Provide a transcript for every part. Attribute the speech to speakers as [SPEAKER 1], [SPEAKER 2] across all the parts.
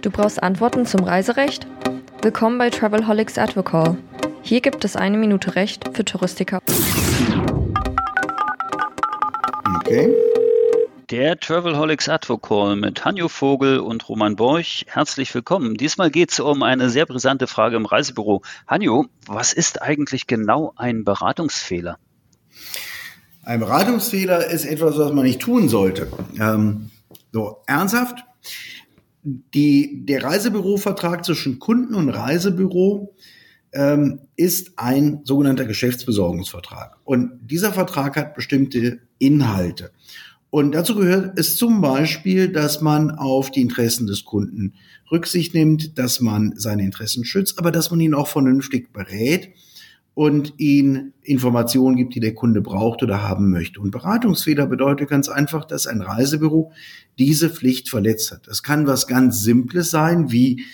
[SPEAKER 1] Du brauchst Antworten zum Reiserecht? Willkommen bei Travelholics Advocall. Hier gibt es eine Minute Recht für Touristiker.
[SPEAKER 2] Okay.
[SPEAKER 3] Der Travelholics Advocall mit Hanjo Vogel und Roman Borch. Herzlich willkommen. Diesmal geht es um eine sehr brisante Frage im Reisebüro. Hanjo, was ist eigentlich genau ein Beratungsfehler?
[SPEAKER 2] Ein Beratungsfehler ist etwas, was man nicht tun sollte. Ähm, so, ernsthaft? Die, der Reisebürovertrag zwischen Kunden und Reisebüro ähm, ist ein sogenannter Geschäftsbesorgungsvertrag. Und dieser Vertrag hat bestimmte Inhalte. Und dazu gehört es zum Beispiel, dass man auf die Interessen des Kunden Rücksicht nimmt, dass man seine Interessen schützt, aber dass man ihn auch vernünftig berät und ihn Informationen gibt, die der Kunde braucht oder haben möchte. Und Beratungsfehler bedeutet ganz einfach, dass ein Reisebüro diese Pflicht verletzt hat. Das kann was ganz Simples sein, wie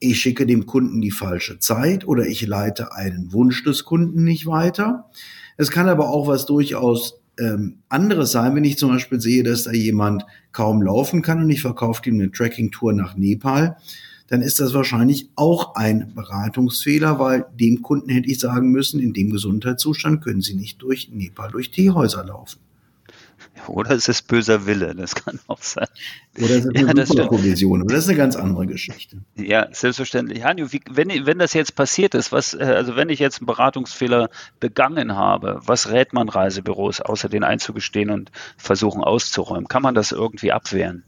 [SPEAKER 2] ich schicke dem Kunden die falsche Zeit oder ich leite einen Wunsch des Kunden nicht weiter. Es kann aber auch was durchaus ähm, anderes sein, wenn ich zum Beispiel sehe, dass da jemand kaum laufen kann und ich verkaufe ihm eine Tracking-Tour nach Nepal dann ist das wahrscheinlich auch ein Beratungsfehler, weil dem Kunden hätte ich sagen müssen, in dem Gesundheitszustand können Sie nicht durch Nepal durch Teehäuser laufen.
[SPEAKER 3] Oder es ist böser Wille, das kann auch sein.
[SPEAKER 2] Oder es ist eine ja, Superprovision, aber das ist eine ganz andere Geschichte.
[SPEAKER 3] Ja, selbstverständlich. Hanjo, wie, wenn, wenn das jetzt passiert ist, was, äh, also wenn ich jetzt einen Beratungsfehler begangen habe, was rät man Reisebüros, außer den einzugestehen und versuchen auszuräumen? Kann man das irgendwie abwehren?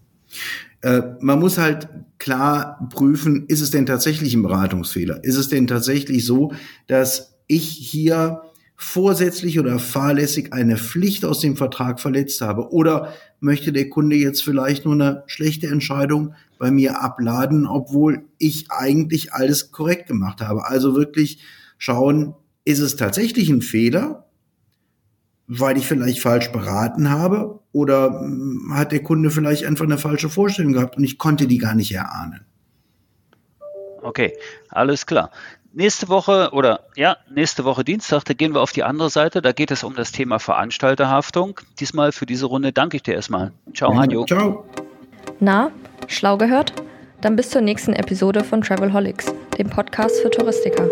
[SPEAKER 2] Äh, man muss halt klar prüfen, ist es denn tatsächlich ein Beratungsfehler? Ist es denn tatsächlich so, dass ich hier vorsätzlich oder fahrlässig eine Pflicht aus dem Vertrag verletzt habe? Oder möchte der Kunde jetzt vielleicht nur eine schlechte Entscheidung bei mir abladen, obwohl ich eigentlich alles korrekt gemacht habe? Also wirklich schauen, ist es tatsächlich ein Fehler weil ich vielleicht falsch beraten habe oder hm, hat der Kunde vielleicht einfach eine falsche Vorstellung gehabt und ich konnte die gar nicht erahnen.
[SPEAKER 3] Okay, alles klar. Nächste Woche oder ja, nächste Woche Dienstag, da gehen wir auf die andere Seite. Da geht es um das Thema Veranstalterhaftung. Diesmal für diese Runde danke ich dir erstmal. Ciao, ja, Hanjo. Ciao.
[SPEAKER 1] Na, schlau gehört? Dann bis zur nächsten Episode von Travelholics, dem Podcast für Touristiker.